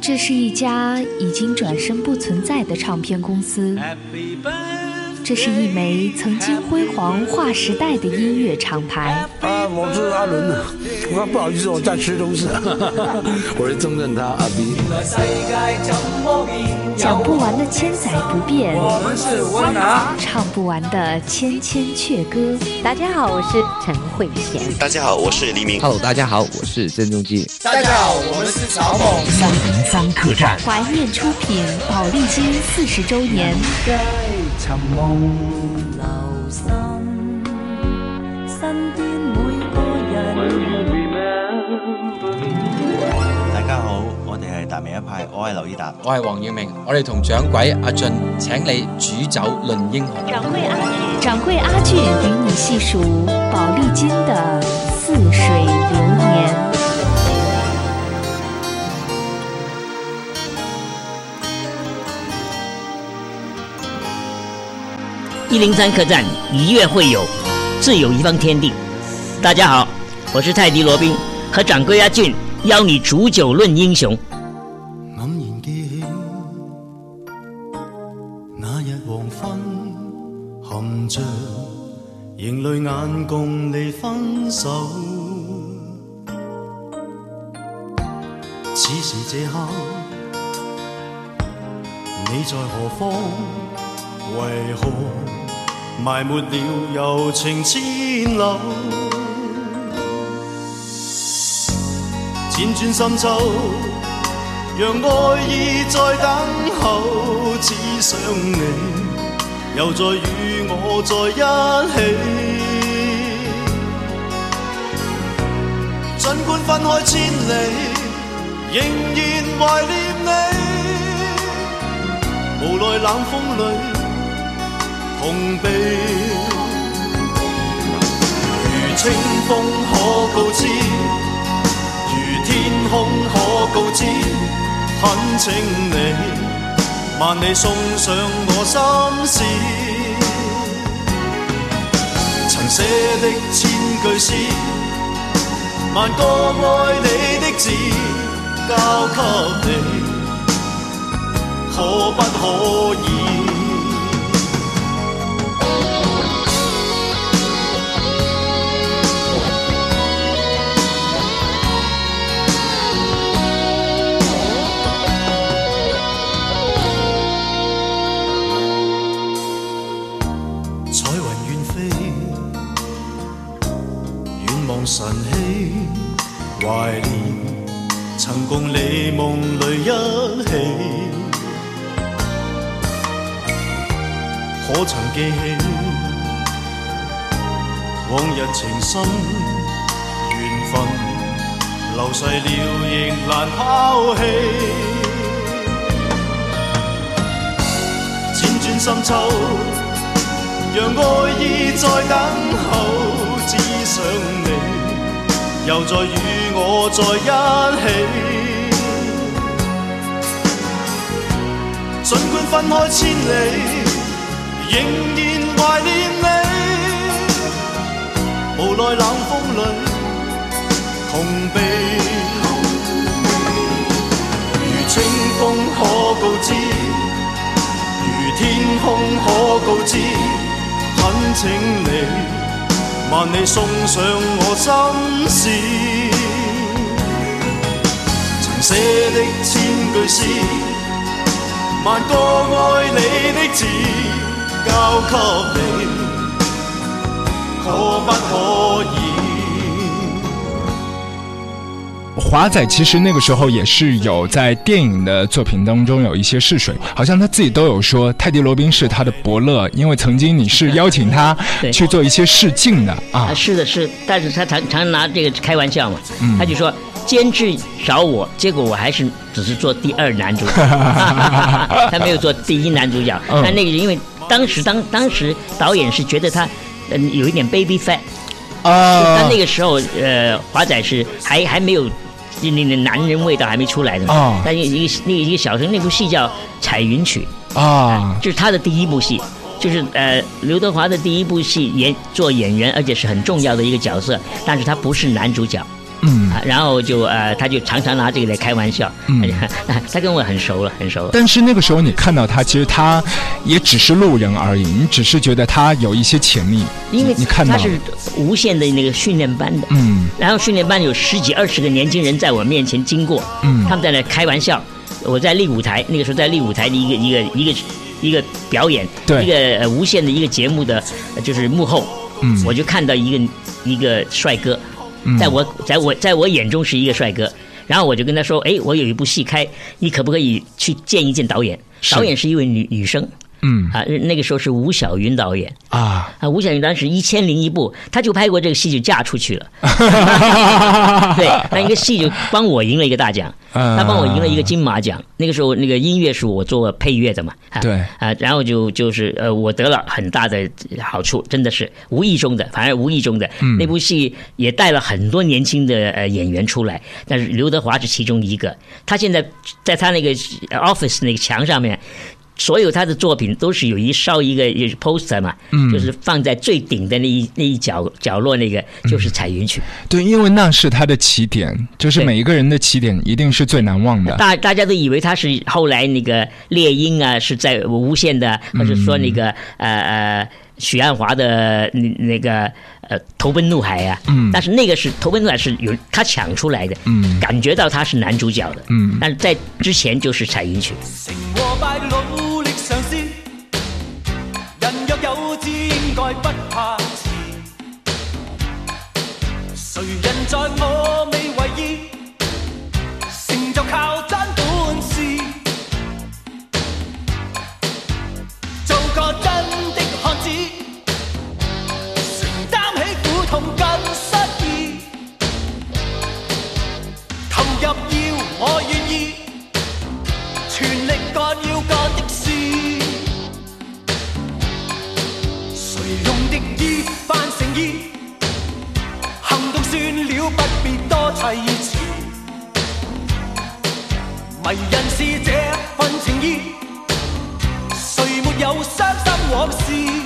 这是一家已经转身不存在的唱片公司。这是一枚曾经辉煌划时代的音乐厂牌。啊，我是阿伦啊，我不好意思，我在吃东西。我是曾正他阿 B。讲不完的千载不变，我们是温拿。唱不完的千千阙歌。大家好，我是陈慧娴。大家好，我是黎明。Hello，大家好，我是郑中基。大家好，我们是曹猛。三零三客栈怀念出品宝丽金四十周年。寻梦留心，身边每个人。大家好，我哋系达明一派，我系刘以达，我系黄耀明，我哋同掌柜阿俊，请你煮酒论英雄。掌柜阿俊，掌柜阿俊与你细数宝丽金的似水流年。一零三客栈，一月会友，自有一方天地。大家好，我是泰迪罗宾，和掌柜阿俊邀你煮酒论英雄。黯然记起那日黄昏，含着盈泪眼共你分手。此时这刻，你在何方？为何？埋没了柔情千缕，辗转深秋，让爱意在等候。只想你又再与我在一起，尽管分开千里，仍然怀念你。无奈冷风里。痛悲，如清风可告知，空可告知，恳请你，万里送上我心事。曾写的千句诗，万个爱你的字，交给你，可不可以？往日情深缘分，流逝了仍难抛弃。辗转深秋，让爱意在等候，只想你。又再与我在一起，尽管分开千里，仍然怀念。在冷风里痛悲，如清风可告知，如天空可告知，恳请你。万里送上我心事，曾写的千句诗，万个爱你的字，交给你，可不可以？华仔其实那个时候也是有在电影的作品当中有一些试水，好像他自己都有说泰迪罗宾是他的伯乐，因为曾经你是邀请他去做一些试镜的啊。是的，是，但是他常常拿这个开玩笑嘛，他就说监制找我，结果我还是只是做第二男主角，他没有做第一男主角。但那个因为当时当当时导演是觉得他嗯有一点 baby fat 啊，但那个时候呃华仔是还还没有。那那男人味道还没出来呢啊！但一个那一个小生那部戏叫《彩云曲》啊，就是他的第一部戏，就是呃刘德华的第一部戏演做演员，而且是很重要的一个角色，但是他不是男主角嗯，然后就呃，他就常常拿这个来开玩笑。嗯，他跟我很熟了，很熟了。但是那个时候你看到他，其实他也只是路人而已，你只是觉得他有一些潜力。因为你看到他是无限的那个训练班的，嗯，然后训练班有十几二十个年轻人在我面前经过，嗯，他们在那开玩笑。我在立舞台，那个时候在立舞台的一个一个一个一个表演，对，一个无限的一个节目的就是幕后，嗯，我就看到一个一个帅哥。在我在我在我眼中是一个帅哥，然后我就跟他说：“哎，我有一部戏开，你可不可以去见一见导演？导演是一位女女生。”嗯啊，那个时候是吴晓云导演啊啊，吴晓云当时一千零一部，他就拍过这个戏就嫁出去了。对，那一个戏就帮我赢了一个大奖，他帮我赢了一个金马奖。那个时候那个音乐是我做配乐的嘛，对啊，然后就就是呃，我得了很大的好处，真的是无意中的，反而无意中的那部戏也带了很多年轻的呃演员出来，但是刘德华是其中一个，他现在在他那个 office 那个墙上面。所有他的作品都是有一烧一个 poster 嘛，嗯，就是放在最顶的那一那一角角落，那个就是彩云曲。对，因为那是他的起点，就是每一个人的起点一定是最难忘的。大大家都以为他是后来那个猎鹰啊，是在无线的，或者说那个呃呃许鞍华的那那个。呃，投奔怒海呀，嗯，但是那个是投奔怒海是有他抢出来的，嗯，感觉到他是男主角的，嗯，但是在之前就是彩云曲。在我有伤心往事？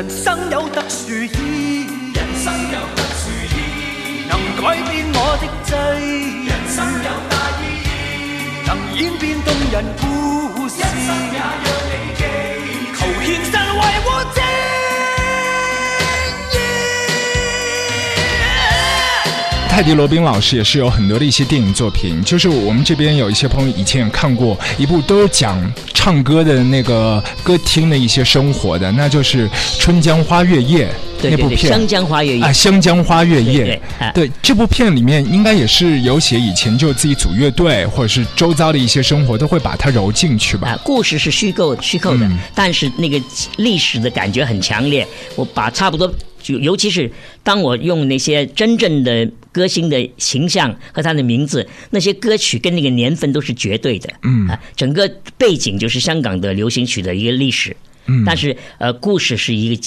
人生有特殊意，人生有特殊意，能改变我的际遇。人生有大意义，能演变动人故事。一生也让你记，求献身维护正泰迪罗宾老师也是有很多的一些电影作品，就是我们这边有一些朋友以前也看过一部都是讲唱歌的那个歌厅的一些生活的，那就是《春江花月夜》那部片，《湘江花月夜》啊，《湘江花月夜》对对，这部片里面应该也是有写以前就自己组乐队或者是周遭的一些生活，都会把它揉进去吧。啊，故事是虚构虚构的，但是那个历史的感觉很强烈。我把差不多。就尤其是当我用那些真正的歌星的形象和他的名字，那些歌曲跟那个年份都是绝对的，嗯啊，整个背景就是香港的流行曲的一个历史，嗯，但是呃，故事是一个。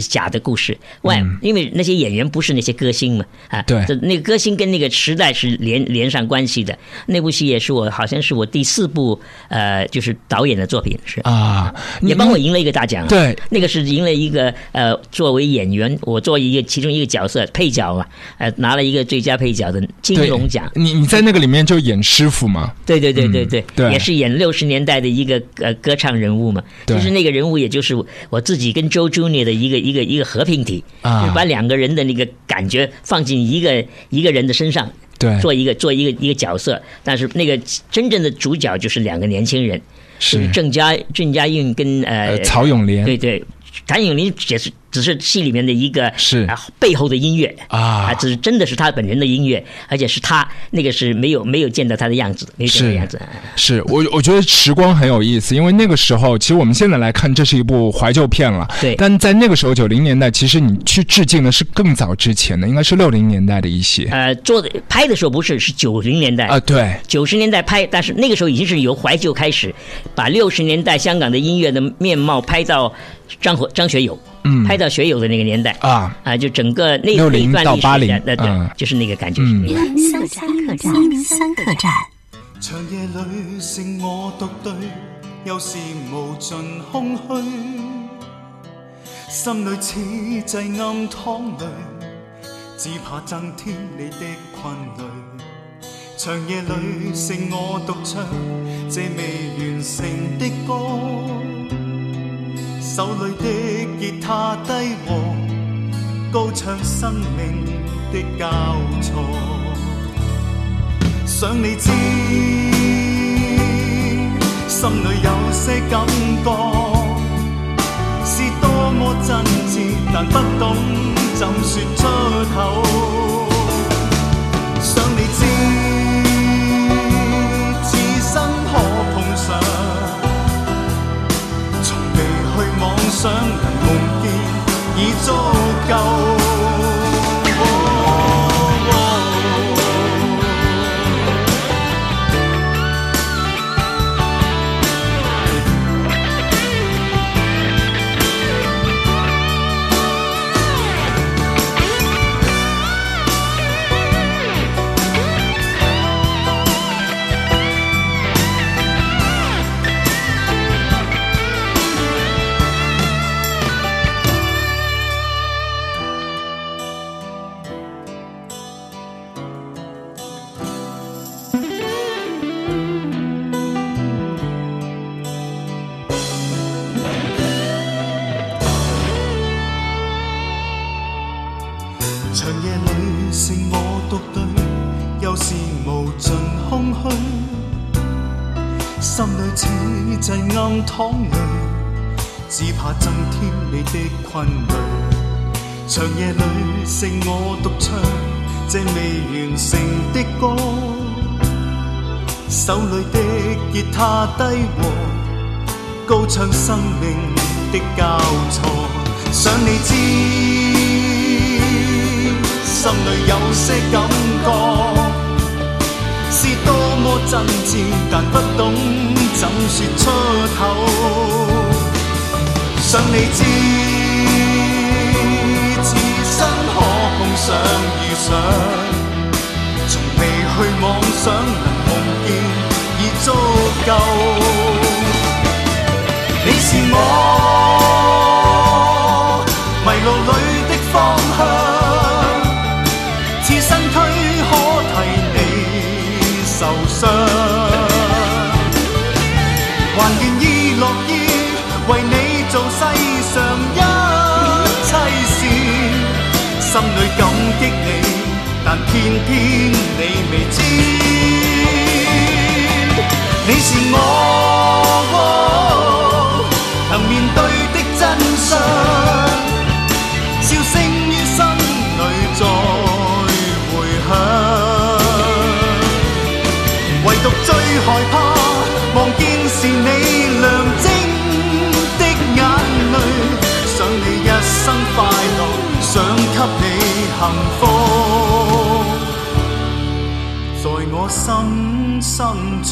假的故事，外，因为那些演员不是那些歌星嘛，啊，对，那个歌星跟那个时代是连连上关系的。那部戏也是我，好像是我第四部，呃，就是导演的作品是啊，也帮我赢了一个大奖。对，那个是赢了一个呃，作为演员，我做一个其中一个角色配角嘛，呃，拿了一个最佳配角的金龙奖。你你在那个里面就演师傅嘛？对对对对对，对，也是演六十年代的一个呃歌唱人物嘛。就是那个人物也就是我自己跟周 Junior 的一个一个一个和平。体就是把两个人的那个感觉放进一个一个人的身上，对，做一个做一个一个角色，但是那个真正的主角就是两个年轻人，是。郑家郑家韵跟呃曹永廉，对对，谭咏麟也是。只是戏里面的一个是啊背后的音乐啊，只是真的是他本人的音乐，而且是他那个是没有没有见到他的样子，没有见到样子。是我我觉得时光很有意思，因为那个时候其实我们现在来看，这是一部怀旧片了。对，但在那个时候九零年代，其实你去致敬的是更早之前的，应该是六零年代的一些。呃，做的拍的时候不是是九零年代啊，对，九十年代拍，但是那个时候已经是由怀旧开始，把六十年代香港的音乐的面貌拍到张和张学友。嗯，拍到学友的那个年代啊啊，就整个那六零到八零，那对，就是那个感觉。嗯，三三客栈，三客栈。长夜里剩我独对，又是无尽空虚，心里暗淌泪，只怕增添你的困累。长夜里剩我独唱这未完成的歌。手里的吉怕低和，高唱生命的交错。想你知，心里有些感觉，是多么真挚，但不懂怎说出口。暗淌泪，只怕增添你的困累。长夜里剩我独唱这未完成的歌，手里的吉他低和，高唱生命的交错。想你知，心里有些感觉。是多么真挚，但不懂怎说出口。想你知，此生可碰上遇上，从未去妄想能梦见已足够。你是我常一切事，心里感激你，但偏偏你未知。你是我，能面对的真相。笑声于心里再回响，唯独最害怕望见是你。生快乐。想给你幸福，在我心深处。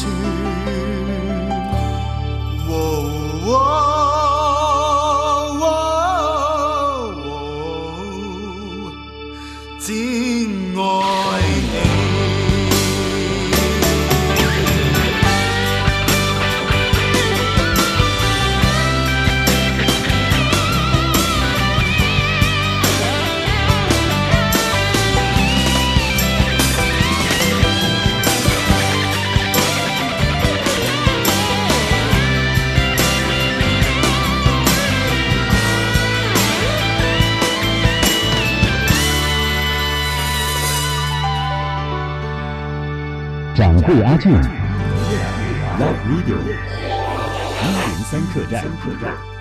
掌柜阿俊，Love Radio 一零三客栈。